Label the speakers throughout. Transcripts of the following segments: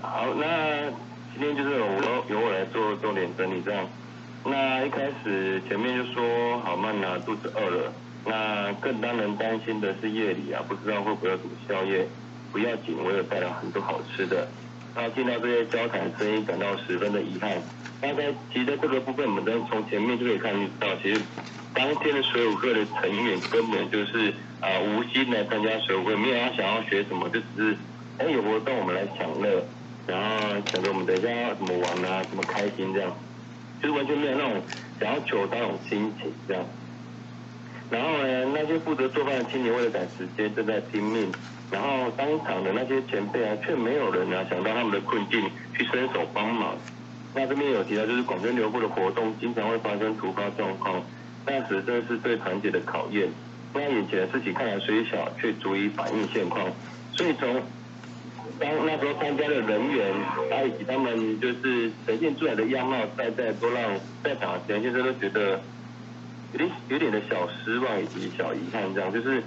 Speaker 1: 好，那今天就是我由我来做重点整理这样。那一开始前面就说好慢啊，肚子饿了。那更让人担心的是夜里啊，不知道会不会有什么宵夜。不要紧，我有带了很多好吃的。那听到这些交谈声音，感到十分的遗憾。那在其实这个部分，我们都从前面就可以看到，其实当天的水舞课的成员根本就是啊无心来参加水舞会，没有他想要学什么，就只是哎有活动我们来享乐，然后想着我们等一下要怎么玩啊，怎么开心这样，就是完全没有那种想要求那种心情这样。然后呢，那些负责做饭的青年为了赶时间，正在拼命。然后当场的那些前辈啊，却没有人啊想到他们的困境，去伸手帮忙。那这边有提到，就是广州留步的活动经常会发生突发状况，那时真是对团结的考验。那眼前的事情看来虽小，却足以反映现况。所以从当那时候参加的人员，他以及他们就是呈现出来的样貌，在在都让在场的前先生都觉得有点有点的小失望以及小遗憾，这样就是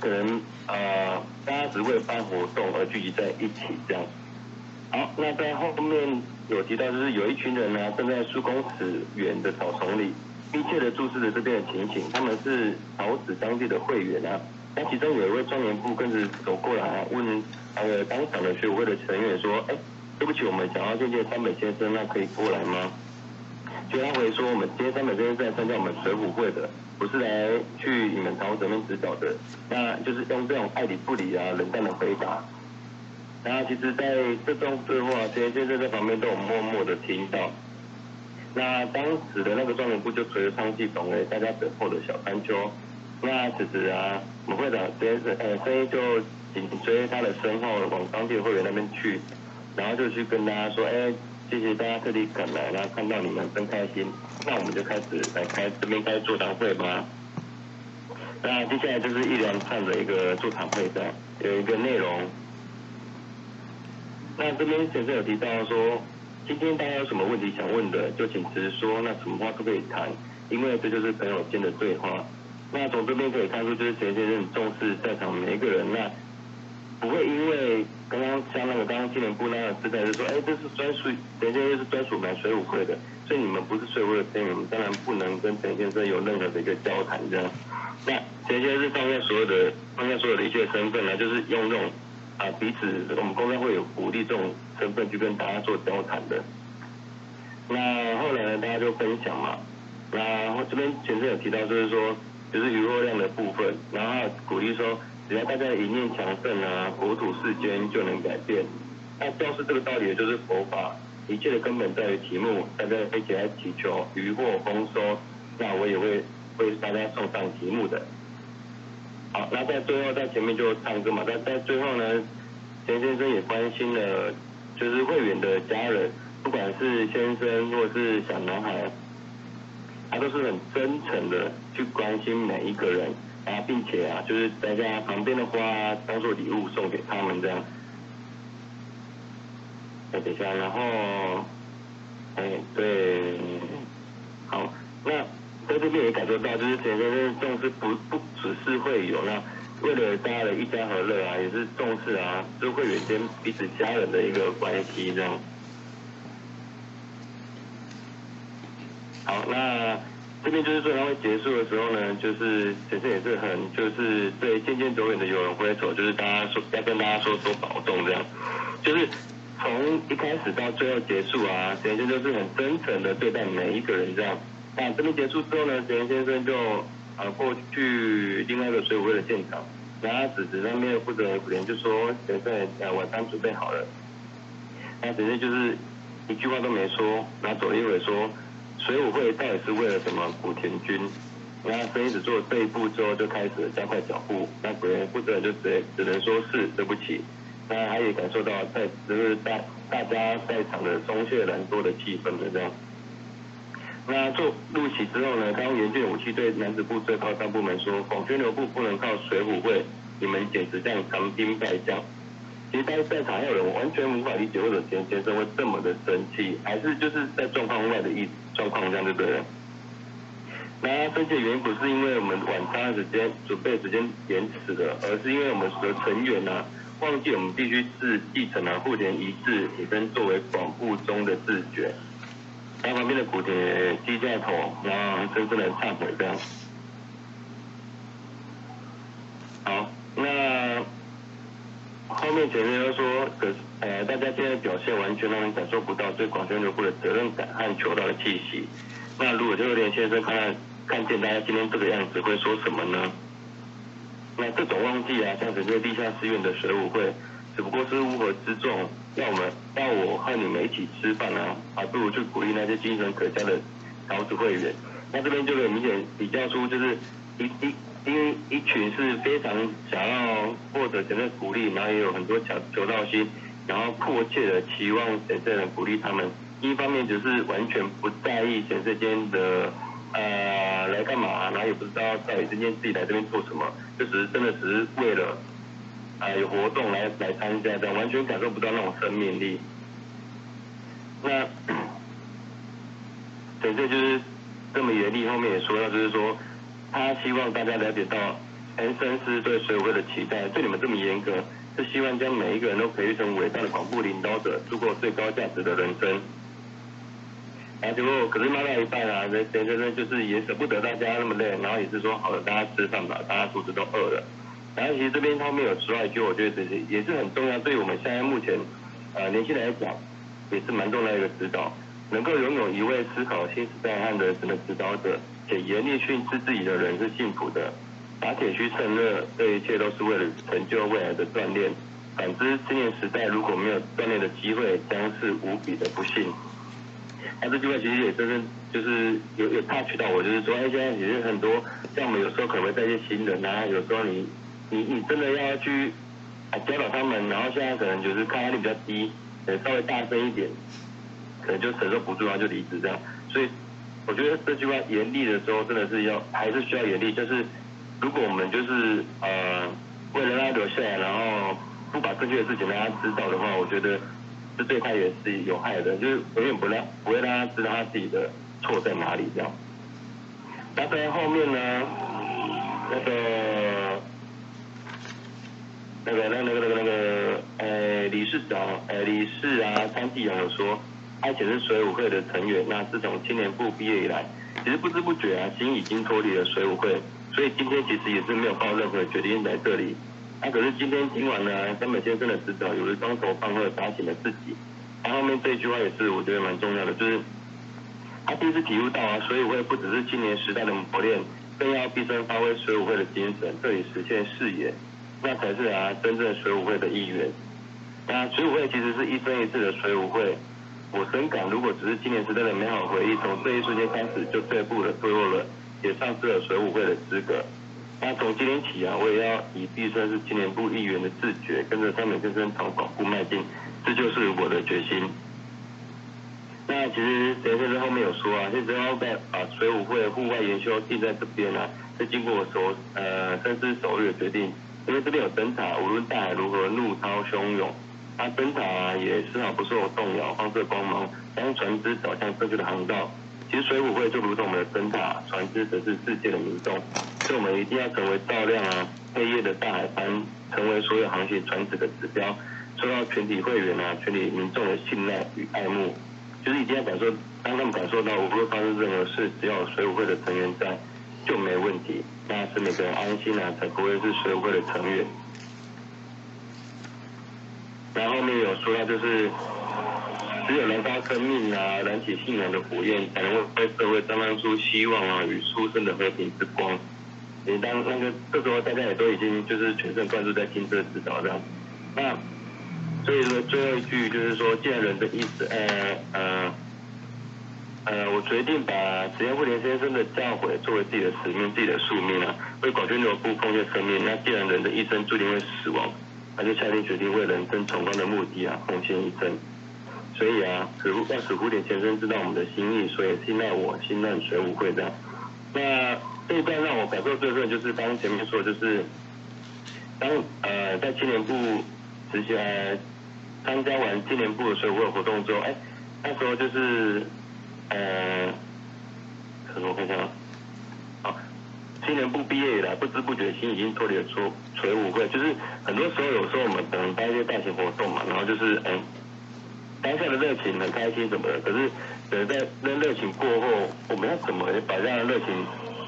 Speaker 1: 可能呃大家只为办活动而聚集在一起这样。好，那在后面有提到，就是有一群人呢，正在数公尺远的草丛里，密切的注视着这边的情形。他们是桃子当地的会员啊。那其中有一位专员部跟着走过来，问呃当场的学委会的成员说：“哎，对不起，我们想要见见三本先生，那可以过来吗？”就他回说：“我们今天三本先生是来参加我们水浒会的，不是来去你们桃子那边指导的。”那就是用这种爱理不理啊、冷淡的回答。然后其实在这段对话，陈先生在旁边都有默默的听到。那当时的那个专员部就随着唱戏懂了大家等候的小山丘。那其实啊，我们会长直接是呃声音就紧追他的身后往当地的会员那边去，然后就去跟大家说，哎，谢谢大家特地赶来，然后看到你们真开心。那我们就开始来开这边开座谈会吧。那接下来就是一连串的一个座谈会的，有一个内容。那这边先生有提到说，今天大家有什么问题想问的，就请直说，那什么话都可以谈，因为这就是朋友间的对话。那从这边可以看出，就是陈先生很重视在场每一个人，那不会因为刚刚像那个刚刚青年部那样姿态，就说，哎，这是专属陈先生是专属买水舞会的，所以你们不是水舞的成员，当然不能跟陈先生有任何的一个交谈这样。那陈先生放下所有的放下所有的一切身份呢，就是用那种。啊，彼此我们公开会有鼓励这种身份去跟大家做交谈的。那后来呢，大家就分享嘛。那这边前生有提到，就是说，就是余若量的部分，然后鼓励说，只要大家一念强盛啊，国土世间就能改变。那教是这个道理，就是佛法，一切的根本在于题目，大家一起来祈求渔获丰收。那我也会为大家送上题目的。好，那在最后在前面就唱歌嘛，在在最后呢，钱先生也关心了，就是会员的家人，不管是先生或是小男孩，他都是很真诚的去关心每一个人，啊，并且啊，就是大家旁边的花当做礼物送给他们这样。哎，等一下，然后，哎，对，好，那。在这边也感受到，就是田先生重视不不只是会有那为了大家的一家和乐啊，也是重视啊，就会员间彼此家人的一个关系这样。好，那这边就是说他会结束的时候呢，就是田先也是很就是对渐渐走远的有人挥手，就是大家说要跟大家说多保重这样，就是从一开始到最后结束啊，田先就是很真诚的对待每一个人这样。那这边结束之后呢，田先生就啊过去另外一个水舞会的现场，然后子子那边负责人古莲就说：“现在呃晚餐准备好了。”那直接就是一句话都没说，然后走了一会说：“水舞会到底是为了什么？”古田君，那声音只做这一步之后，就开始加快脚步。那古莲负责人就只只能说是对不起。那他也感受到在就是大大家在场的松懈难多的气氛的这样。那做入席之后呢？当严峻武器对男子部最高干部们说：“广宣流部不能靠水浒会，你们简直像长兵败将。”其实，在在场还有人完全无法理解为什么田先生会这么的生气，还是就是在状况外的意思状况这样就对不对？那生气的原因不是因为我们晚餐时间准备时间延迟了，而是因为我们的成员呢，忘记我们必须是继承了户田一致铁身作为广布中的自觉。然后旁边的古铁低下头，然后深深的忏悔这样。好，后面前面又说，可呃，大家现在表现完全让人感受不到对广宣流部的责任感和求道的气息。那如果就连先生看看看见大家今天这个样子，会说什么呢？那这种忘记啊，像整个地下寺院的水舞会，只不过是乌合之众，要我们要我和你们一起吃饭啊，还不如去鼓励那些精神可嘉的桃子会员。那这边就很明显比较出，就是一一因为一群是非常想要获得神的鼓励，然后也有很多求求道心，然后迫切的期望神圣人鼓励他们。一方面就是完全不在意神圣间的。呃，来干嘛？然后也不知道到底今天自己来这边做什么，就只是真的只是为了啊有活动来来参加，这样完全感受不到那种生命力。那，对，这就是这么严厉。后面也说到，就是说他希望大家了解到，恩森是对水会的期待，对你们这么严格，是希望将每一个人都培育成伟大的广播领导者，度过最高价值的人生。然后结果，可是骂到一半啊，人人真的就是也舍不得大家那么累，然后也是说好了，大家吃饭吧，大家肚子都饿了。然后其实这边后面有说到一句，我觉得这些也是很重要，对于我们现在目前呃年轻人来讲，也是蛮重要的一个指导，能够拥有一位思考新时代和人生的指导者，且严厉训斥自己的人是幸福的。打铁需趁热，这一切都是为了成就未来的锻炼。反之，青年时代如果没有锻炼的机会，将是无比的不幸。那这句话其实也真正就是有有 touch 到我，就是说，哎，现在其实很多像我们有时候可能会带一些新人啊，有时候你你你真的要去啊教导他们，然后现在可能就是抗压力比较低，呃稍微大声一点，可能就承受不住，然后就离职这样。所以我觉得这句话严厉的时候，真的是要还是需要严厉。就是如果我们就是呃为了让他留下来，然后不把正确的事情让他知道的话，我觉得。这对他也是有害的，就是永远不让不会让他知道他自己的错在哪里这样。那在后面呢，那个那个那个那个那个呃理事长呃理事啊张继阳有说，他以前是水舞会的成员，那自从青年部毕业以来，其实不知不觉啊心已经脱离了水舞会，所以今天其实也是没有抱任何决定在这里。那可是今天今晚呢，根本先生的指导，有了双手放热打醒了自己。他后面这句话也是我觉得蛮重要的，就是他第一次体悟到啊，水舞会不只是青年时代的磨练，更要毕生发挥水舞会的精神，这里实现视野，那才是啊真正水舞会的意愿。那水舞会其实是一生一世的水舞会，我深感如果只是青年时代的美好回忆，从这一瞬间开始就退步了、退落了，也丧失了水舞会的资格。那从今天起啊，我也要以毕生是青年部议员的自觉，跟着三美先生朝广部迈进，这就是我的决心。那其实陈先生后面有说啊，现在要把把水舞会户外研修定在这边啊，是经过我首呃深思熟虑的决定。因为这边有灯塔，无论大海如何怒涛汹涌，它灯塔也丝毫不受动摇，放射光芒，将船只导向正确的航道。其实水舞会就如同我们的灯塔，船只则是世界的民众。所以我们一定要成为照亮啊黑夜的大海帆，成为所有航行船只的指标，受到全体会员啊、全体民众的信赖与爱慕。就是一定要感受，当他们感受到无论发生任何事，只要有水舞会的成员在，就没问题。那是每个人安心啊，才不会是水舞会的成员。然后面有说到就是。只有燃烧生命啊，燃起信仰的火焰，才能够为社会绽放出希望啊与出生的和平之光。你当那个这时候大家也都已经就是全神贯注在听这个指导这样。那所以说最后一句就是说，既然人的意思，呃呃呃，我决定把实验护连先生的教诲作为自己的使命、自己的宿命啊，为广军流部奉献生命。那既然人的一生注定会死亡，他就下定决定为人生崇高的目的啊，奉献一生。所以啊，使让使蝴蝶先生知道我们的心意，所以信赖我，信任水舞会这样。那这一段让我感受最深，就是刚前面说，就是当呃在青年部直接参加完青年部的水舞会活动之后，哎，那时候就是呃，可能我看一下啊，青年部毕业以来，不知不觉心已经脱离了出水舞会，就是很多时候有时候我们可能办一些大型活动嘛，然后就是哎，当下的热情很开心什么的，可是等在那热情过后，我们要怎么把这样的热情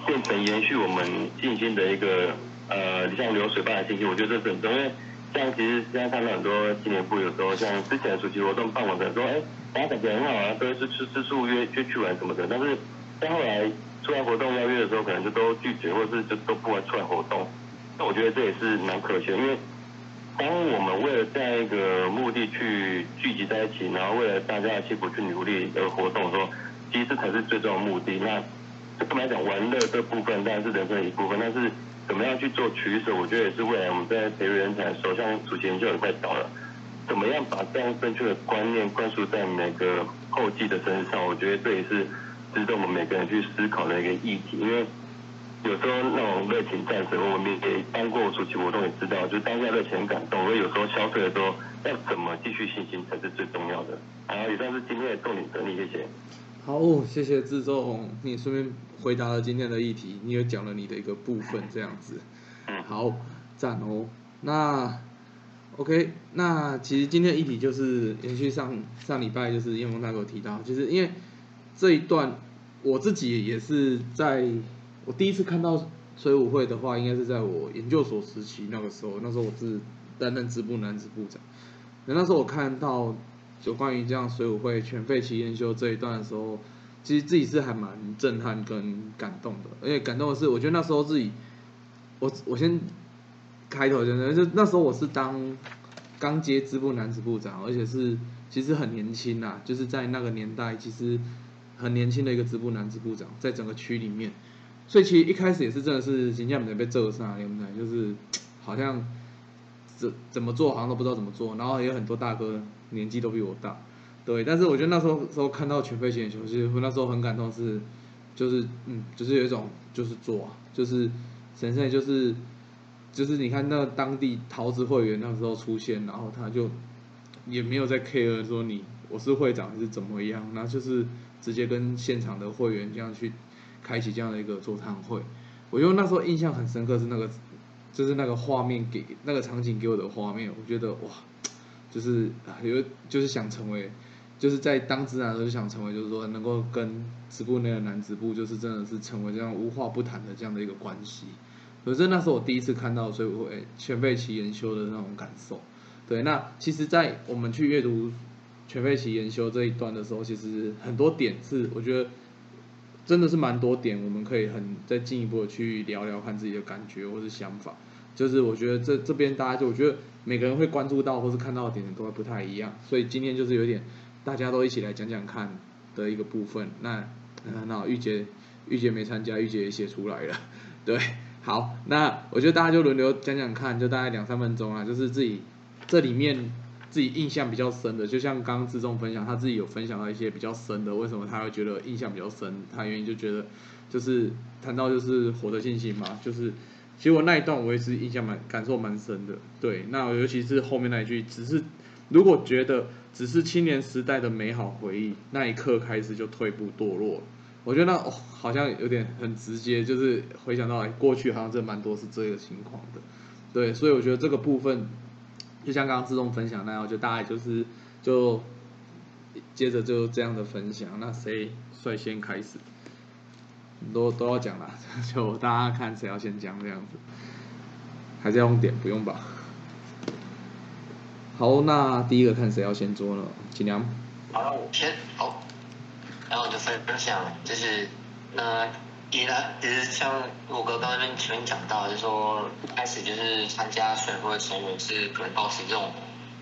Speaker 1: 变成延续我们信心的一个呃像流水般的信心？我觉得这是很重要，因为像其实现在看到很多青年部有时候像之前的暑期活动办完的说，哎，大家感觉很好啊，都是吃吃素约约去玩什么的，但是到后来。出来活动邀约的时候，可能就都拒绝，或是就都不会出来活动。那我觉得这也是蛮可惜的，因为当我们为了这样一个目的去聚集在一起，然后为了大家的幸福去努力而活动的时候，其实才是最重要的目的。那这不来讲，玩乐这部分当然是人生的一部分，但是怎么样去做取舍，我觉得也是未来我们在培育人才的时候，像主持人就有快到了，怎么样把这样正确的观念灌输在每个后继的身上，我觉得这也是。值得我们每个人去思考的一个议题，因为有时候那种热情战士，我们也当过暑期活动，也知道，就当下热情感动，而有时候消退的时候，要怎么继续信心才是最重要的。好，以上是今天的重点整理，谢谢。
Speaker 2: 好，谢谢志仲，你顺便回答了今天的议题，你也讲了你的一个部分，这样子。
Speaker 1: 嗯。
Speaker 2: 好，赞哦。那 OK，那其实今天的议题就是延续上上礼拜，就是叶峰大哥提到，就是因为这一段。我自己也是在，我第一次看到水舞会的话，应该是在我研究所时期那个时候。那时候我是担任支部男子部长。那那时候我看到有关于这样水舞会全废期研修这一段的时候，其实自己是还蛮震撼跟感动的。而且感动的是，我觉得那时候自己，我我先开头真的就那时候我是当刚接支部男子部长，而且是其实很年轻呐，就是在那个年代其实。很年轻的一个支部男支部长，在整个区里面，所以其实一开始也是真的是形象没被揍上，对不对？就是好像怎怎么做好像都不知道怎么做，然后也有很多大哥年纪都比我大，对。但是我觉得那时候时候看到全飞行球，其实我那时候很感动，是就是嗯，就是有一种就是做，就是神圣就是就是你看那当地桃子会员那时候出现，然后他就也没有在 care 说你我是会长还是怎么样，那就是。直接跟现场的会员这样去开启这样的一个座谈会，我觉得那时候印象很深刻，是那个就是那个画面给那个场景给我的画面，我觉得哇，就是有就是想成为，就是在当职男的时候就想成为，就是说能够跟直部那个男直部，就是真的是成为这样无话不谈的这样的一个关系。可是那时候我第一次看到，所以我会全被其研修的那种感受。对，那其实，在我们去阅读。全废期研修这一段的时候，其实很多点是我觉得真的是蛮多点，我们可以很再进一步的去聊聊看自己的感觉或是想法。就是我觉得这这边大家就我觉得每个人会关注到或是看到的点都会不太一样，所以今天就是有点大家都一起来讲讲看的一个部分。那那玉洁玉洁没参加，玉洁也写出来了，对，好，那我觉得大家就轮流讲讲看，就大概两三分钟啊，就是自己这里面。自己印象比较深的，就像刚刚志忠分享，他自己有分享到一些比较深的，为什么他会觉得印象比较深？他原因就觉得，就是谈到就是活的信心嘛，就是其实我那一段我也是印象蛮感受蛮深的。对，那尤其是后面那一句，只是如果觉得只是青年时代的美好回忆，那一刻开始就退步堕落了。我觉得那哦，好像有点很直接，就是回想到过去好像真蛮多是这个情况的。对，所以我觉得这个部分。就像刚刚自动分享那样，就大概就是就接着就这样的分享。那谁率先开始？都都要讲了，就大家看谁要先讲这样子。还是要用点？不用吧。好，那第一个看谁要先做呢？尽量。
Speaker 3: 好，我先好。然后我就分分享，就是那。也呢，其实像我哥刚刚前面讲到，就是说开始就是参加水会的时候，我是可能保持这种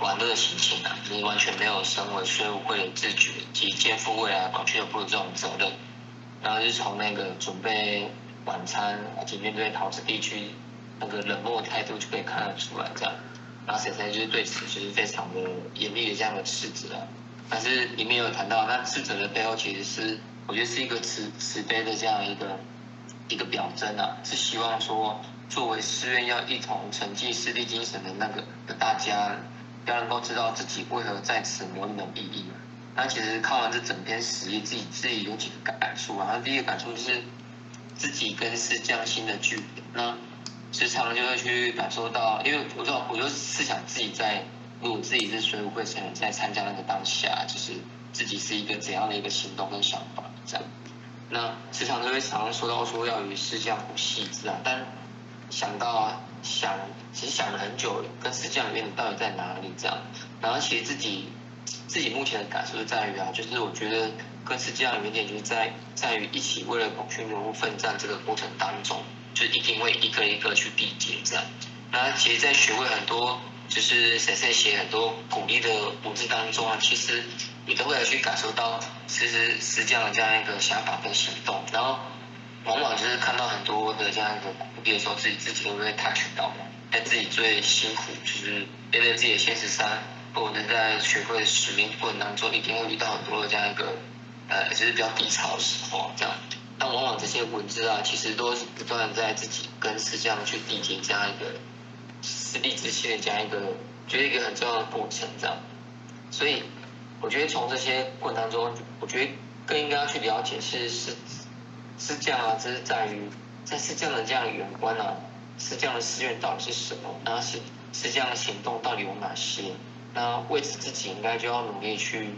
Speaker 3: 玩乐心情啊，就是完全没有身为税务会的自觉及肩负未来管俱乐部的这种责任。然后就从那个准备晚餐，以及面对桃子地区那个冷漠态度就可以看得出来这样。然后谁谁就是对此就是非常的严厉的这样的斥责啊。但是里面有谈到，那斥责的背后其实是。我觉得是一个慈慈悲的这样一个一个表征啊，是希望说作为寺院要一同承继师弟精神的那个的大家，要能够知道自己为何在此磨砺的意义。那其实看完这整篇史记，自己自己有几个感触啊。那第一个感触就是，自己跟师匠心的距离。那时常就会去感受到，因为我就我就是想自己在，如果自己是水舞会成员在参加那个当下，就是自己是一个怎样的一个行动跟想法这样。那时常就会常常说到说要与世界不细致啊，但想到啊想，其实想了很久，跟世界里面到底在哪里这样。然后其实自己自己目前的感受是在于啊，就是我觉得跟师匠里面点就是在在于一起为了孔雀人物奋战这个过程当中，就一定会一个一个去缔结这样。那其实，在学会很多就是谁谁写很多鼓励的文字当中啊，其实你都会有去感受到，其实是这样的这样一个想法跟行动。然后往往就是看到很多的这样一个鼓励的时候，自己自己都会 touch 到嘛。在自己最辛苦，就是面对自己的现实上，或者在学会使命过程当中，一定会遇到很多的这样一个呃，就是比较低潮的时候，这样。但往往这些文字啊，其实都是不断在自己跟师匠去缔结这样一个实力之心的这样一个，就是一个很重要的过程，这样。所以我觉得从这些过程当中，我觉得更应该要去了解是是是这样啊，这是在于在是这样的这样的圆观啊。是这样的寺院到底是什么？那是是这样的行动到底有哪些？那为此自己应该就要努力去，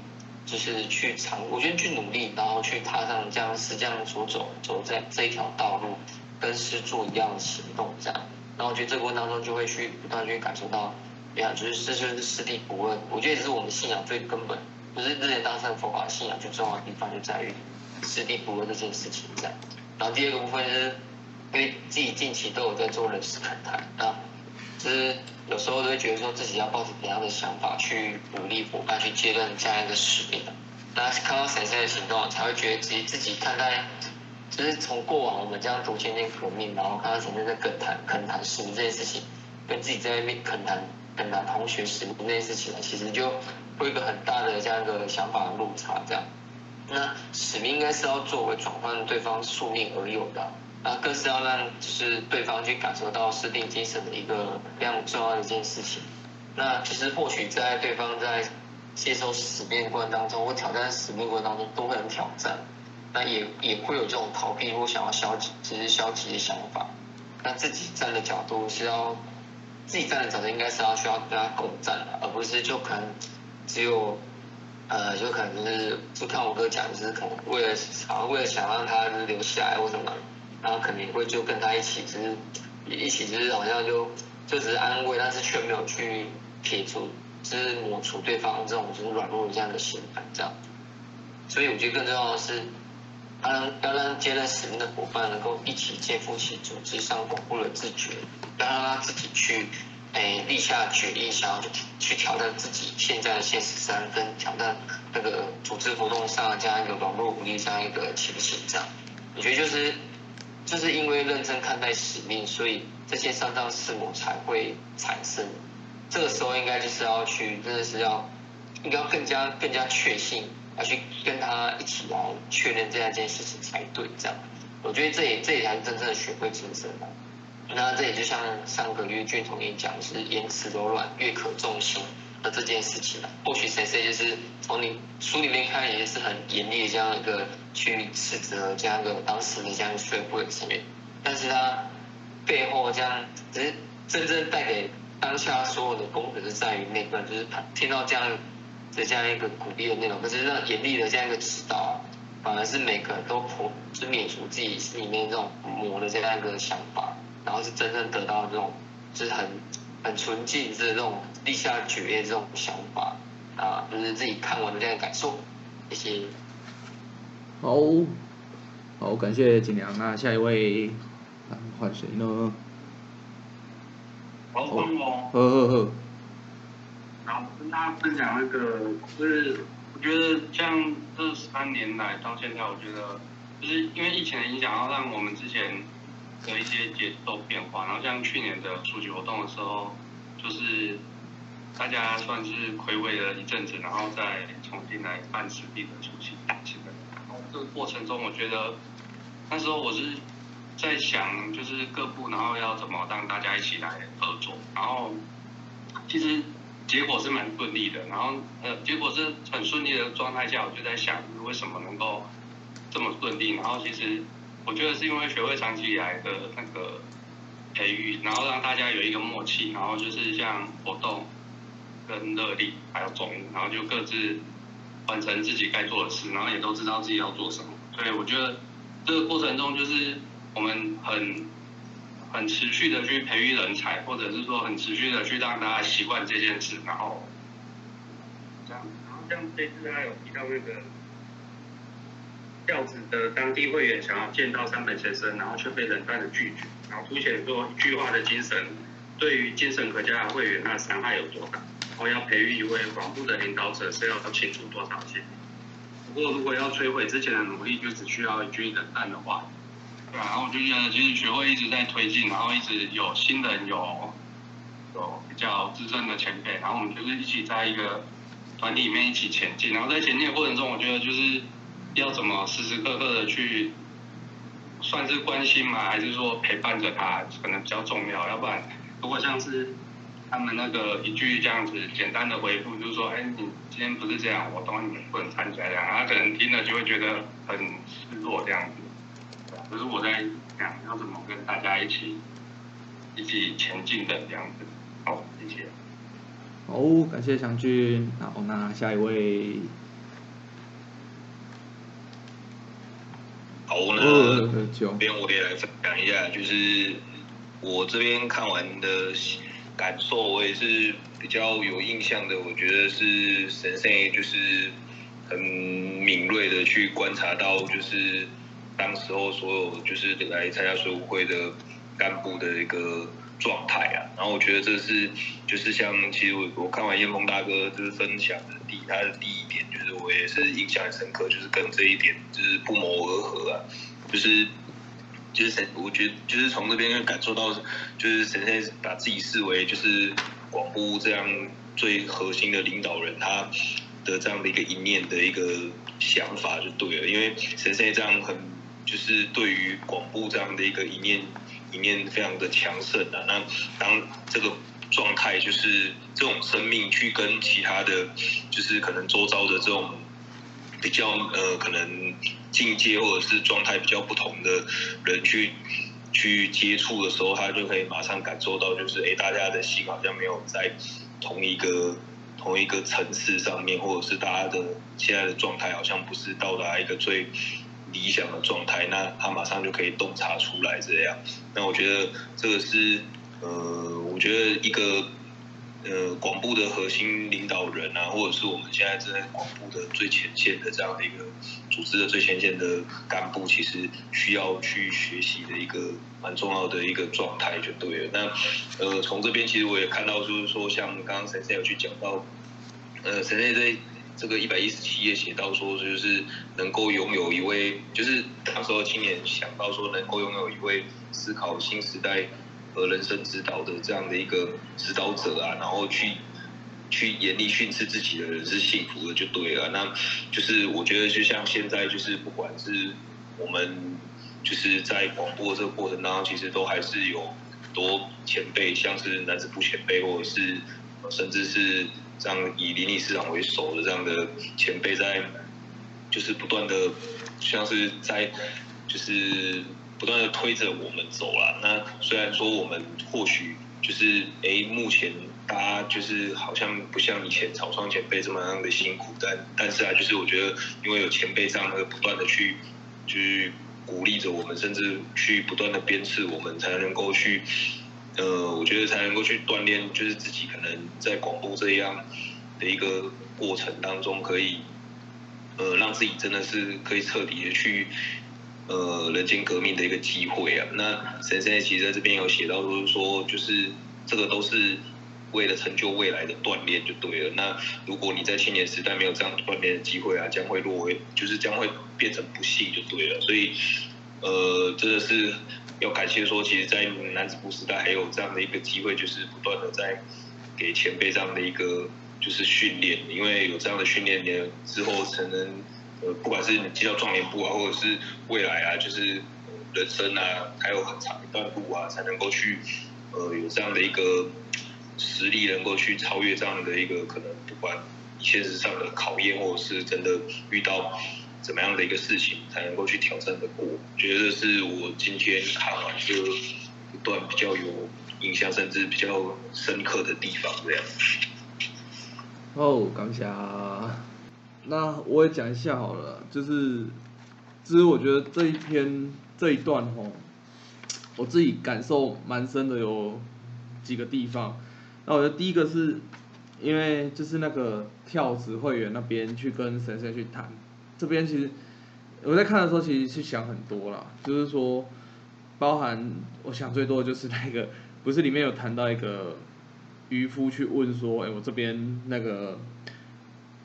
Speaker 3: 就是去尝，我觉得去努力，然后去踏上这样是这样所走走在这一条道路，跟师做一样的行动这样。然后我觉得这个过程当中就会去不断去感受到，哎呀，就是这就是师弟不问。我觉得也是我们信仰最根本，就是日前当上佛法信仰最重要的地方就在于师地不问这件事情这样。然后第二个部分是。因为自己近期都有在做人事谈谈，那就是有时候都会觉得说自己要抱着怎样的想法去鼓励伙伴去接任这样一个使命。那看到神仙的行动，才会觉得自己自己看待，就是从过往我们这样读千年革命，然后看到神仙在恳谈恳谈使命这件事情，跟自己在外面恳谈恳谈同学使命这件事情呢，其实就会一个很大的这样一个想法的落差。这样，那使命应该是要作为转换对方宿命而有的。那，更是要让就是对方去感受到师定精神的一个非常重要的一件事情。那其实或许在对方在接受使命过程当中或挑战使命过程当中都会很挑战，那也也会有这种逃避或想要消极，其实消极的想法。那自己站的角度是要自己站的角度应该是要需要跟他共战，而不是就可能只有呃就可能是就看我哥讲，就是可能为了好像为了想让他留下来或什么。然后肯定会就跟他一起，就是一起就是好像就就只是安慰，但是却没有去撇除，就是抹除对方这种就是软弱的这样的心态，这样。所以我觉得更重要的是，要让要让接任使命的伙伴能够一起肩负起组织上巩固的自觉，要让他自己去诶立下决议，想要去去挑战自己现在的现实三，跟挑战那个组织活动上这样一个软弱无力这样一个情形，这样。我觉得就是。就是因为认真看待使命，所以这些三藏四母才会产生。这个时候应该就是要去，真的是要，应该要更加更加确信，要去跟他一起来确认这样一件事情才对。这样，我觉得这也这也才是真正的学会精神嘛。那这也就像上个月俊同也讲，是言辞柔软，越可重心。这件事情啊，或许谁谁就是从你书里面看也是很严厉的这样一个去斥责这样一个当时的这样一个社会成员，但是他背后这样只是真正带给当下所有的功德是在于那个就是他听到这样的这样一个鼓励的内容，可是让严厉的这样一个指导，反而是每个人都破是免除自己心里面这种魔的这样一个想法，然后是真正得到这种就是很。很纯净，是这种立下决裂这种想法啊，就是自己看完的这样感受。谢谢。
Speaker 2: 好，好，感谢景良。那下一位换谁呢？
Speaker 4: 好，换我。
Speaker 2: 呵呵呵。
Speaker 4: 然后跟大家分享那个，就是我觉得像这三年来到现在，我觉得就是因为疫情的影响，然后让我们之前。的一些节奏变化，然后像去年的出席活动的时候，就是大家算是回味了一阵子，然后再重新来办实地的出席起来。然后这个过程中，我觉得那时候我是在想，就是各部然后要怎么让大家一起来合作。然后其实结果是蛮顺利的，然后呃结果是很顺利的状态下，我就在想为什么能够这么顺利。然后其实。我觉得是因为学会长期以来的那个培育，然后让大家有一个默契，然后就是像活动跟热力还有总然后就各自完成自己该做的事，然后也都知道自己要做什么。所以我觉得这个过程中就是我们很很持续的去培育人才，或者是说很持续的去让大家习惯这件事，然后这样，然后像这次还有提到那个。调子的当地会员想要见到山本先生，然后却被冷淡的拒绝，然后凸显说一句话的精神，对于精神可嘉的会员，那伤害有多大？然后要培育一位广布的领导者，是要倾注多少钱？不过如果要摧毁之前的努力，就只需要一句冷淡的话。对，然后我就觉得其实学会一直在推进，然后一直有新人有有比较资深的前辈，然后我们就是一起在一个团体里面一起前进，然后在前进的过程中，我觉得就是。要怎么时时刻刻的去，算是关心嘛？还是说陪伴着他，可能比较重要？要不然，如果像是他们那个一句这样子简单的回复，就是说，哎，你今天不是这样，我懂你不能参加这样，他可能听了就会觉得很失落这样子。可是我在想，要怎么跟大家一起一起前进的这样子。好，谢谢。
Speaker 2: 好，感谢祥俊。好，那下一位。
Speaker 5: 好，那这边我也来分享一下，就是我这边看完的感受，我也是比较有印象的。我觉得是神圣，就是很敏锐的去观察到，就是当时候所有就是来参加水舞会的干部的一个状态啊。然后我觉得这是就是像其实我我看完燕峰大哥就是分享的第他的第一点。就是我也是印象很深刻，就是跟这一点就是不谋而合啊，就是就是神，我觉得就是从这边感受到，就是神仙把自己视为就是广播这样最核心的领导人，他的这样的一个一念的一个想法就对了，因为神仙这样很就是对于广播这样的一个一念里面非常的强盛啊，那当这个。状态就是这种生命去跟其他的，就是可能周遭的这种比较呃可能境界或者是状态比较不同的人去去接触的时候，他就可以马上感受到，就是哎，大家的心好像没有在同一个同一个层次上面，或者是大家的现在的状态好像不是到达一个最理想的状态，那他马上就可以洞察出来这样。那我觉得这个是。呃，我觉得一个呃广播的核心领导人啊，或者是我们现在正在广播的最前线的这样的一个组织的最前线的干部，其实需要去学习的一个蛮重要的一个状态就对了。那呃，从这边其实我也看到，就是说像刚刚神仙有去讲到，呃，神仙在这个一百一十七页写到说，就是能够拥有一位，就是那时候青年想到说，能够拥有一位思考新时代。和人生指导的这样的一个指导者啊，然后去去严厉训斥自己的人是幸福的，就对了。那就是我觉得，就像现在，就是不管是我们就是在广播这个过程当中，其实都还是有很多前辈，像是男子部前辈，或者是甚至是这样以林理事长为首的这样的前辈，在就是不断的像是在就是。不断的推着我们走了。那虽然说我们或许就是哎，目前大家就是好像不像以前草创前辈这么样的辛苦，但但是啊，就是我觉得因为有前辈这样的不断的去去鼓励着我们，甚至去不断的鞭策我们，才能够去呃，我觉得才能够去锻炼，就是自己可能在广播这样的一个过程当中，可以呃让自己真的是可以彻底的去。呃，人间革命的一个机会啊！那神仙其实在这边有写到，就是说，就是这个都是为了成就未来的锻炼就对了。那如果你在青年时代没有这样锻炼的机会啊，将会落为，就是将会变成不幸就对了。所以，呃，真的是要感谢说，其实，在男子部时代还有这样的一个机会，就是不断的在给前辈这样的一个就是训练，因为有这样的训练，你之后才能。呃，不管是你进到壮年部啊，或者是未来啊，就是人生啊，还有很长一段路啊，才能够去呃有这样的一个实力，能够去超越这样的一个可能，不管现实上的考验，或者是真的遇到怎么样的一个事情才能够去挑战的过？觉得是我今天看完这一段比较有印象，甚至比较深刻的地方，这样。
Speaker 2: 哦，感谢。那我也讲一下好了，就是，其实我觉得这一篇这一段吼，我自己感受蛮深的，有几个地方。那我觉得第一个是，因为就是那个跳子会员那边去跟神仙去谈，这边其实我在看的时候其实是想很多啦，就是说，包含我想最多的就是那个，不是里面有谈到一个渔夫去问说，哎，我这边那个。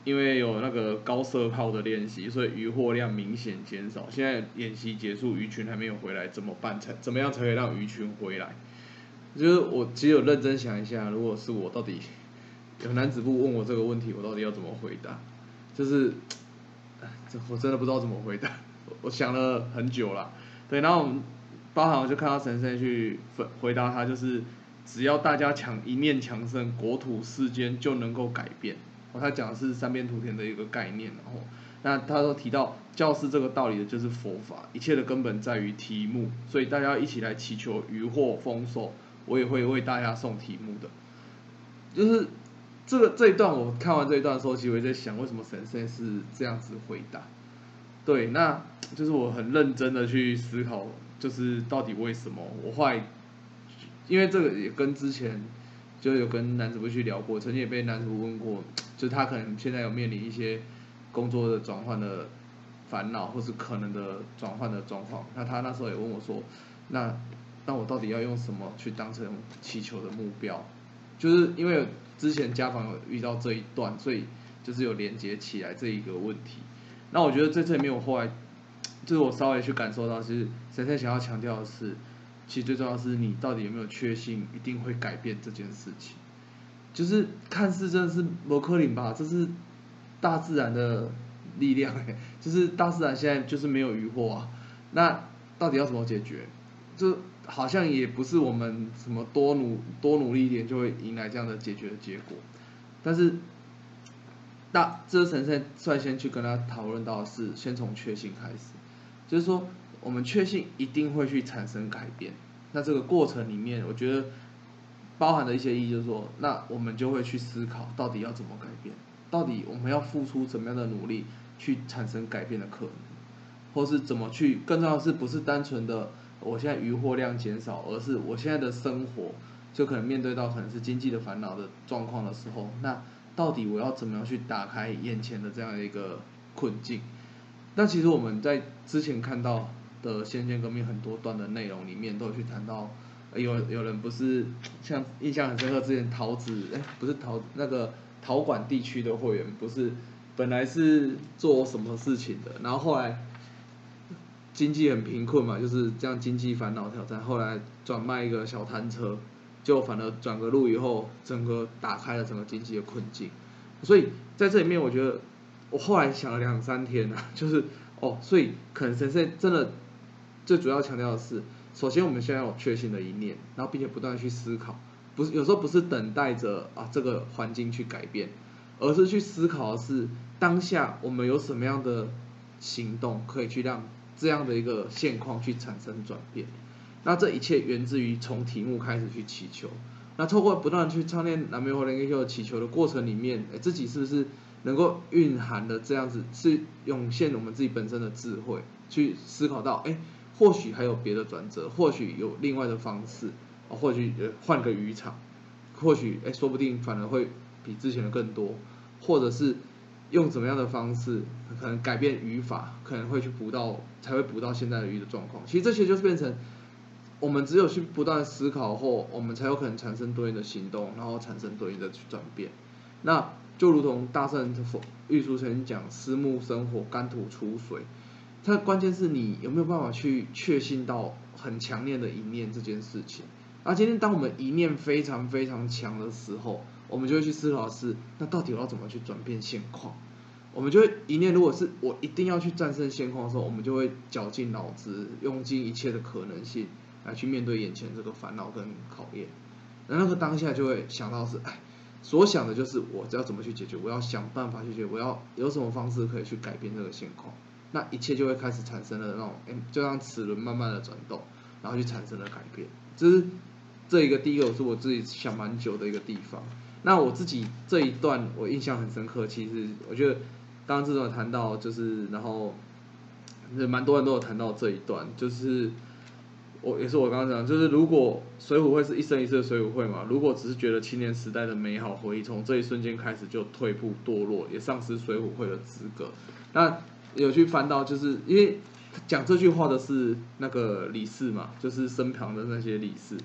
Speaker 2: 因为有那个高射炮的练习，所以渔获量明显减少。现在演习结束，鱼群还没有回来，怎么办才怎么样才可以让鱼群回来？就是我只有认真想一下，如果是我，到底有男子部问我这个问题，我到底要怎么回答？就是，我真的不知道怎么回答。我想了很久了，对，然后我们包含我就看到神圣去回回答他，就是只要大家强一面强盛，国土世间就能够改变。哦，他讲的是三边图田的一个概念，然后，那他说提到教师这个道理的就是佛法，一切的根本在于题目，所以大家一起来祈求鱼获丰收，我也会为大家送题目的。就是这个这一段，我看完这一段的时候，其实我在想，为什么神仙是这样子回答？对，那就是我很认真的去思考，就是到底为什么？我后来，因为这个也跟之前。就有跟男主播去聊过，曾经也被男主播问过，就他可能现在有面临一些工作的转换的烦恼，或是可能的转换的状况。那他那时候也问我说，那那我到底要用什么去当成祈求的目标？就是因为之前家访有遇到这一段，所以就是有连接起来这一个问题。那我觉得在这里面，我后来就是我稍微去感受到，其实神仙想要强调的是。其实最重要是你到底有没有确信一定会改变这件事情，就是看似真的是摩克林吧，这是大自然的力量哎，就是大自然现在就是没有渔获啊，那到底要怎么解决？就好像也不是我们什么多努多努力一点就会迎来这样的解决的结果，但是大这神圣率先去跟他讨论到是先从确信开始，就是说。我们确信一定会去产生改变，那这个过程里面，我觉得包含的一些意义就是说，那我们就会去思考到底要怎么改变，到底我们要付出怎么样的努力去产生改变的可能，或是怎么去更重要的是不是单纯的我现在渔获量减少，而是我现在的生活就可能面对到可能是经济的烦恼的状况的时候，那到底我要怎么样去打开眼前的这样一个困境？那其实我们在之前看到。的先见革命很多段的内容里面都有去谈到，有有人不是像印象很深刻，之前桃子哎不是桃那个桃管地区的会员不是本来是做什么事情的，然后后来经济很贫困嘛，就是这样经济烦恼挑战，后来转卖一个小摊车，就反而转个路以后，整个打开了整个经济的困境，所以在这里面我觉得我后来想了两三天啊，就是哦，所以可能神圣真的。最主要强调的是，首先我们现在有确信的一念，然后并且不断去思考，不是有时候不是等待着啊这个环境去改变，而是去思考的是当下我们有什么样的行动可以去让这样的一个现况去产生转变。那这一切源自于从题目开始去祈求，那透过不断去唱念南无佛莲耶祈求的过程里面，哎自己是不是能够蕴含的这样子是涌现我们自己本身的智慧，去思考到哎。或许还有别的转折，或许有另外的方式，啊或许换个渔场，或许哎，说不定反而会比之前的更多，或者是用怎么样的方式，可能改变语法，可能会去补到，才会补到现在的鱼的状况。其实这些就是变成，我们只有去不断思考后，我们才有可能产生对应的行动，然后产生对应的去转变。那就如同大圣佛玉书曾经讲：“思木生火，干土出水。”它关键是你有没有办法去确信到很强烈的一念这件事情。而今天当我们一念非常非常强的时候，我们就会去思考是，那到底我要怎么去转变现况？我们就会一念，如果是我一定要去战胜现况的时候，我们就会绞尽脑汁，用尽一切的可能性来去面对眼前这个烦恼跟考验。然后那个当下就会想到是，哎，所想的就是我要怎么去解决，我要想办法去解决，我要有什么方式可以去改变这个现况。那一切就会开始产生了那种，哎，就让齿轮慢慢的转动，然后就产生了改变。这是这一个第一个是我自己想蛮久的一个地方。那我自己这一段我印象很深刻，其实我觉得刚刚这种谈到就是，然后蛮多人都有谈到这一段，就是我也是我刚刚讲，就是如果水浒会是一生一世的水浒会嘛，如果只是觉得青年时代的美好回忆从这一瞬间开始就退步堕落，也丧失水浒会的资格。那有去翻到，就是因为讲这句话的是那个李四嘛，就是身旁的那些李四。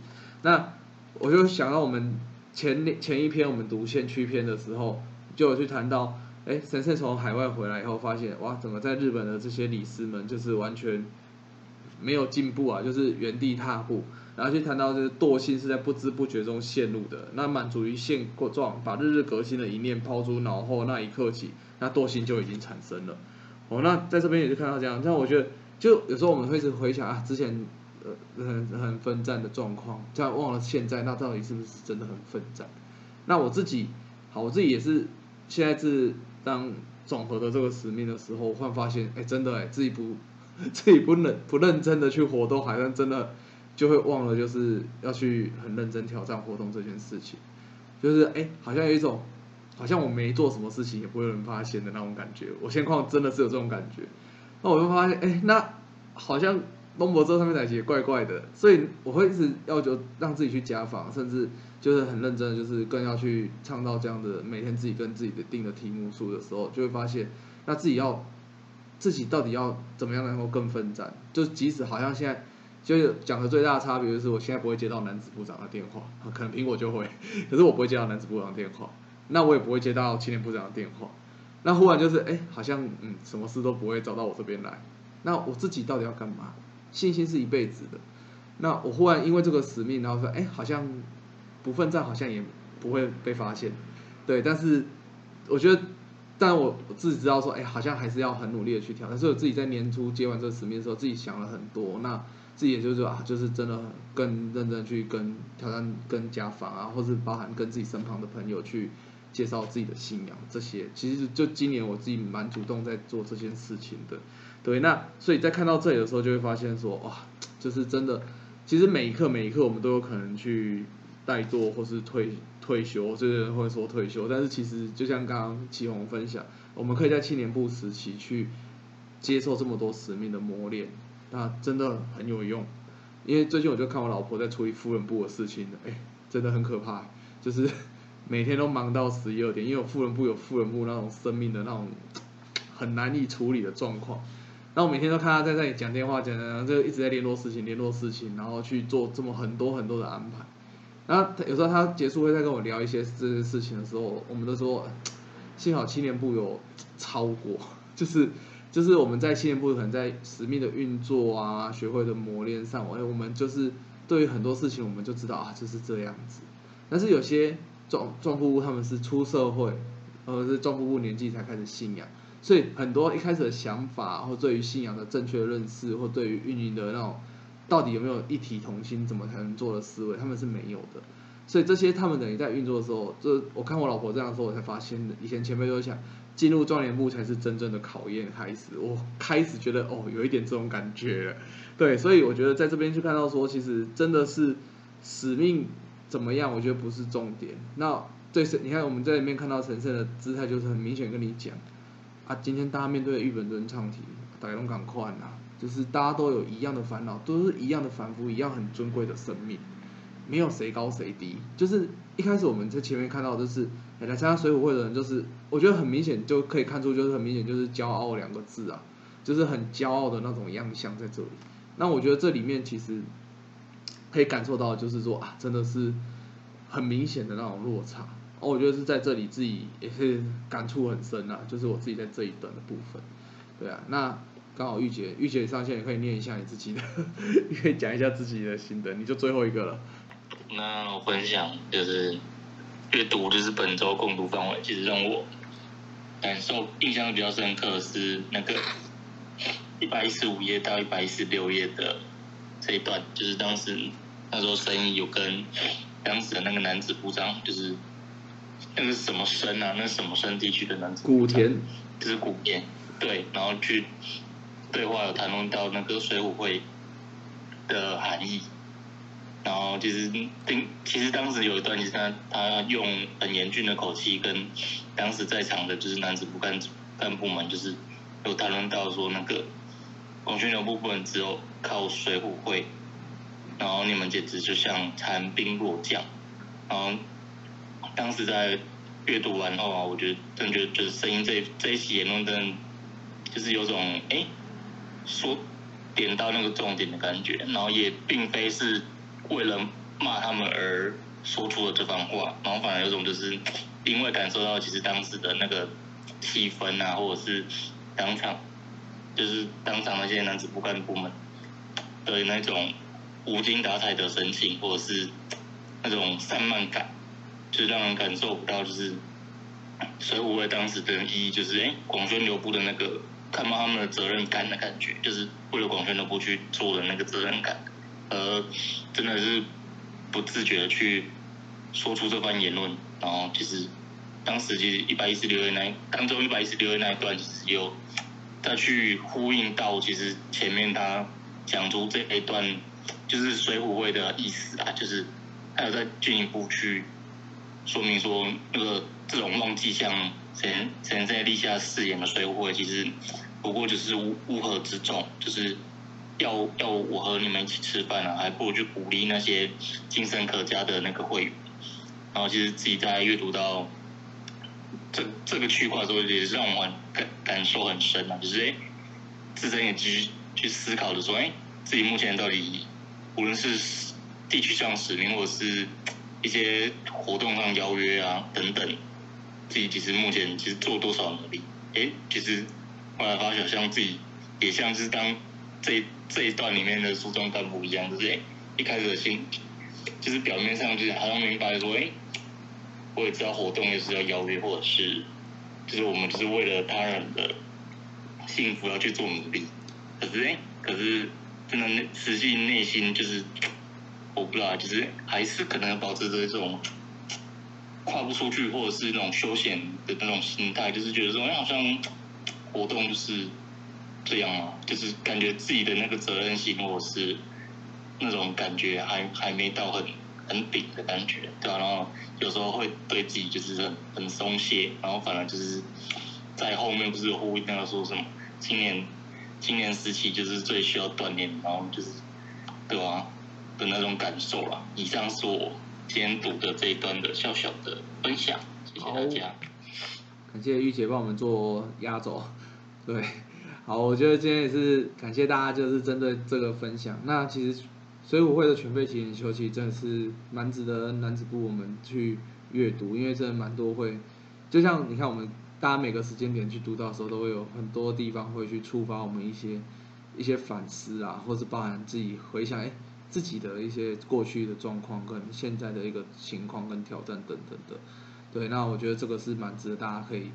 Speaker 2: 那我就想到我们。前前一篇我们读县区篇的时候，就有去谈到，哎，神圣从海外回来以后，发现哇，怎么在日本的这些理事们就是完全没有进步啊，就是原地踏步。然后去谈到就是惰性是在不知不觉中陷入的，那满足于现状，把日日革新的一念抛诸脑后那一刻起，那惰性就已经产生了。哦，那在这边也是看到这样，这样我觉得就有时候我们会是回想啊，之前。很很奋战的状况，这样忘了现在，那到底是不是真的很奋战？那我自己，好，我自己也是现在是当总和的这个使命的时候，忽然发现，哎，真的哎，自己不 自己不认不认真的去活动，好像真的就会忘了，就是要去很认真挑战活动这件事情，就是哎，好像有一种好像我没做什么事情也不会有人发现的那种感觉。我现况真的是有这种感觉，那我就发现，哎，那好像。东博这上面台也怪怪的，所以我会一直要求让自己去加访，甚至就是很认真的，就是更要去创造这样的每天自己跟自己的定的题目数的时候，就会发现，那自己要自己到底要怎么样能够更奋战？就即使好像现在就讲的最大的差别就是，我现在不会接到男子部长的电话，可能苹果就会，可是我不会接到男子部长电话，那我也不会接到青年部长的电话，那忽然就是哎，好像嗯，什么事都不会找到我这边来，那我自己到底要干嘛？信心是一辈子的，那我忽然因为这个使命，然后说，哎，好像不奋战，好像也不会被发现，对。但是我觉得，但我自己知道说，哎，好像还是要很努力的去挑战。所以我自己在年初接完这个使命的时候，自己想了很多。那自己也就是说啊，就是真的更认真去跟挑战、跟家访啊，或是包含跟自己身旁的朋友去介绍自己的信仰这些。其实就今年我自己蛮主动在做这件事情的。对，那所以在看到这里的时候，就会发现说，哇，就是真的，其实每一刻每一刻，我们都有可能去怠惰，或是退退休，这些人会说退休，但是其实就像刚刚祁宏分享，我们可以在青年部时期去接受这么多使命的磨练，那真的很有用。因为最近我就看我老婆在处理夫人部的事情，哎，真的很可怕，就是 每天都忙到十一二点，因为我夫人部有夫人部那种生命的那种很难以处理的状况。那我每天都看他在那里讲电话，讲讲，就一直在联络事情，联络事情，然后去做这么很多很多的安排。然后有时候他结束会再跟我聊一些这些事情的时候，我们都说，幸好青年部有超过，就是就是我们在青年部可能在使命的运作啊，学会的磨练上，哎，我们就是对于很多事情我们就知道啊，就是这样子。但是有些壮壮夫部他们是出社会，或者是壮夫部年纪才开始信仰。所以很多一开始的想法，或对于信仰的正确认识，或对于运营的那种到底有没有一体同心，怎么才能做的思维，他们是没有的。所以这些他们等于在运作的时候，这我看我老婆这样说，我才发现，以前前辈都想进入壮年部才是真正的考验开始。我开始觉得哦，有一点这种感觉。对，所以我觉得在这边去看到说，其实真的是使命怎么样，我觉得不是重点。那对，你看我们在里面看到陈胜的姿态，就是很明显跟你讲。啊，今天大家面对的日本人唱题，大家都赶快呐，就是大家都有一样的烦恼，都是一样的凡夫，一样很尊贵的生命，没有谁高谁低。就是一开始我们在前面看到，就是来参加水浒会的人，就是我觉得很明显就可以看出，就是很明显就是骄傲两个字啊，就是很骄傲的那种样相在这里。那我觉得这里面其实可以感受到，就是说啊，真的是很明显的那种落差。哦，我觉得是在这里自己也是感触很深啊，就是我自己在这一段的部分，对啊，那刚好玉姐，玉姐上线也可以念一下你自己的，你可以讲一下自己的心得，你就最后一个了。
Speaker 3: 那我分享就是阅读就是本周共读范围，其实让我感受印象比较深刻是那个一百一十五页到一百一十六页的这一段，就是当时那时候声音有跟当时的那个男子部长就是。那个什么山啊？那是什么山地区的男子？
Speaker 2: 古田，
Speaker 3: 就是古田。对，然后去
Speaker 6: 对话有谈论到那个水浒会的含义，然后其实丁其实当时有一段，其实他他用很严峻的口气跟当时在场的就是男子部干干部们，就是有谈论到说那个广宣流部不能只有靠水浒会，然后你们简直就像残兵弱将，然后当时在阅读完后啊，我觉得真觉得就是声音这这一期言论真的就是有种哎说点到那个重点的感觉，然后也并非是为了骂他们而说出了这番话，然后反而有种就是因为感受到其实当时的那个气氛啊，或者是当场就是当场那些男子不干部们的那种无精打采的神情，或者是那种散漫感。就让人感受不到，就是水浒会当时的意义，就是哎，广宣流部的那个看到他们的责任感的感觉，就是为了广宣流部去做的那个责任感，而真的是不自觉的去说出这番言论，然后其实当时其实一百一十六页那当中一百一十六页那一段，其实有再去呼应到，其实前面他讲出这一段就是水浒会的意思啊，就是还有再进一步去。说明说，那个这种忘记像前前在立下誓言的水浒会，其实不过就是乌乌合之众，就是要要我和你们一起吃饭啊，还不如去鼓励那些精神可嘉的那个会员。然后其实自己在阅读到这这个区块的时候，也是让我感感受很深啊，就是哎，自身也去去思考的说，哎，自己目前到底无论是地区上使命，或者是一些活动上邀约啊等等，自己其实目前其实做多少努力？哎，其实后来发现像自己也像是当这这一段里面的书中干部一样，就是哎一开始的心就是表面上就是好像明白说，哎，我也知道活动也是要邀约，或者是就是我们就是为了他人的幸福要去做努力，可是哎，可是真的内实际内心就是。我不知道，就是还是可能保持着这种跨不出去，或者是那种休闲的那种心态，就是觉得说，哎好像活动就是这样嘛，就是感觉自己的那个责任心，或者是那种感觉还还没到很很顶的感觉，对吧？然后有时候会对自己就是很很松懈，然后反而就是在后面不是有呼应到说什么青年青年时期就是最需要锻炼，然后就是对吧？的那种感受啦。以上是我今天读的这一段的小小的分享，谢谢大家。
Speaker 2: 感谢玉姐帮我们做压轴，对，好，我觉得今天也是感谢大家，就是针对这个分享。那其实水浒会的全废奇人休息真的是蛮值得男子部我们去阅读，因为真的蛮多会，就像你看我们大家每个时间点去读到的时候，都会有很多地方会去触发我们一些一些反思啊，或是包含自己回想，哎。自己的一些过去的状况跟现在的一个情况跟挑战等等的，对，那我觉得这个是蛮值得大家可以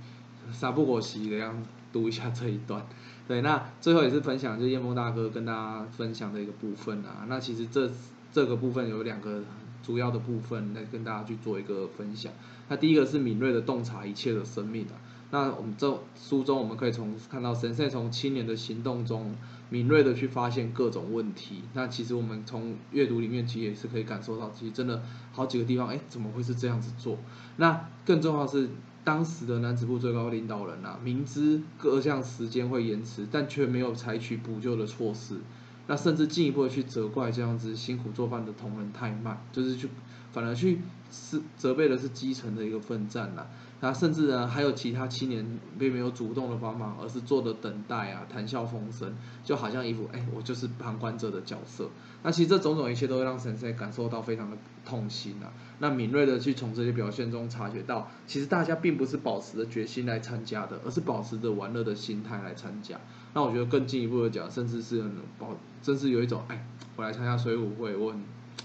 Speaker 2: 杀不过席的样读一下这一段，对，那最后也是分享就叶梦大哥跟大家分享的一个部分啊，那其实这这个部分有两个主要的部分来跟大家去做一个分享，那第一个是敏锐的洞察一切的生命啊，那我们这书中我们可以从看到神圣从青年的行动中。敏锐的去发现各种问题，那其实我们从阅读里面其实也是可以感受到，其实真的好几个地方，哎，怎么会是这样子做？那更重要是当时的男子部最高领导人啊，明知各项时间会延迟，但却没有采取补救的措施，那甚至进一步的去责怪这样子辛苦做饭的同仁太慢，就是去反而去是责备的是基层的一个奋战呐。那甚至呢，还有其他青年并没有主动的帮忙，而是坐着等待啊，谈笑风生，就好像一副哎，我就是旁观者的角色。那其实这种种一切都会让神圣感受到非常的痛心啊。那敏锐的去从这些表现中察觉到，其实大家并不是保持着决心来参加的，而是保持着玩乐的心态来参加。那我觉得更进一步的讲，甚至是保，真是有一种哎，我来参加水舞会，我很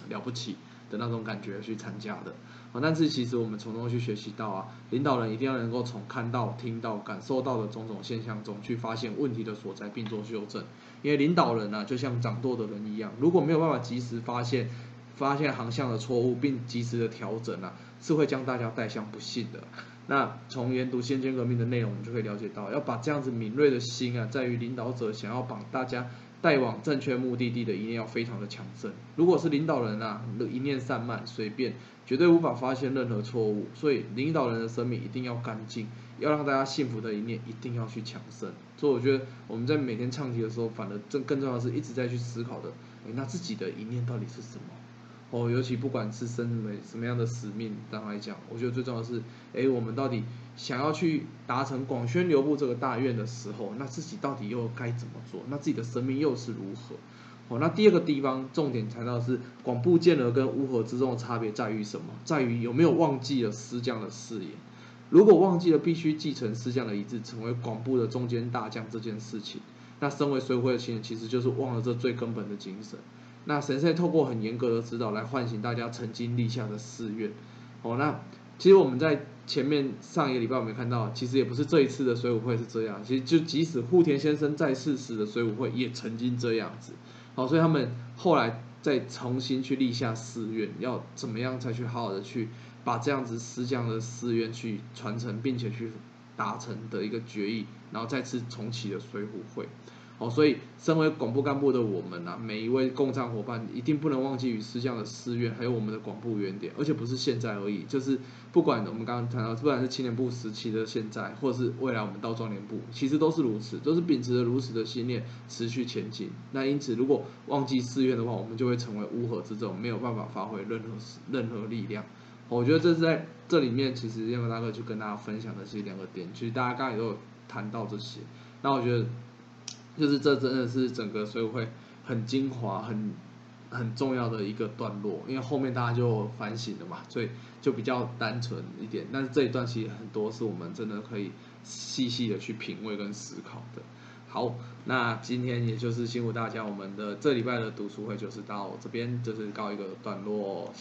Speaker 2: 了不起的那种感觉去参加的。但是其实我们从中去学习到啊，领导人一定要能够从看到、听到、感受到的种种现象中去发现问题的所在，并做修正。因为领导人呢，就像掌舵的人一样，如果没有办法及时发现、发现航向的错误，并及时的调整啊，是会将大家带向不幸的。那从研读先见革命的内容，我们就可以了解到，要把这样子敏锐的心啊，在于领导者想要把大家带往正确目的地的一念要非常的强盛。如果是领导人啊，一念散漫随便，绝对无法发现任何错误。所以领导人的生命一定要干净，要让大家幸福的一念一定要去强盛。所以我觉得我们在每天唱题的时候，反而更更重要的是一直在去思考的，那自己的一念到底是什么？哦，尤其不管是身为什么样的使命当来讲，我觉得最重要的是，哎，我们到底想要去达成广宣流布这个大愿的时候，那自己到底又该怎么做？那自己的生命又是如何？哦，那第二个地方重点谈到是广布建额跟乌合之中的差别在于什么？在于有没有忘记了师匠的誓言？如果忘记了必须继承师匠的遗志，成为广布的中间大将这件事情，那身为水浒会的青年，其实就是忘了这最根本的精神。那神圣透过很严格的指导来唤醒大家曾经立下的誓愿。哦，那其实我们在前面上一个礼拜我们看到，其实也不是这一次的水浒会是这样，其实就即使户田先生在世时的水浒会也曾经这样子。好，所以他们后来再重新去立下誓愿，要怎么样才去好好的去把这样子师匠的誓愿去传承，并且去达成的一个决议，然后再次重启了水浒会。哦，所以身为广播干部的我们啊，每一位共战伙伴一定不能忘记与师匠的誓愿，还有我们的广播原点，而且不是现在而已，就是不管我们刚刚谈到，不管是青年部时期的现在，或是未来我们到壮年部，其实都是如此，都是秉持着如此的信念持续前进。那因此，如果忘记誓愿的话，我们就会成为乌合之众，没有办法发挥任何任何力量。我觉得这是在这里面，其实燕文大哥就跟大家分享的是两个点，其实大家刚才都有谈到这些。那我觉得。就是这真的是整个所以会很精华、很很重要的一个段落，因为后面大家就反省了嘛，所以就比较单纯一点。但是这一段其实很多是我们真的可以细细的去品味跟思考的。好，那今天也就是辛苦大家，我们的这礼拜的读书会就是到这边就是告一个段落。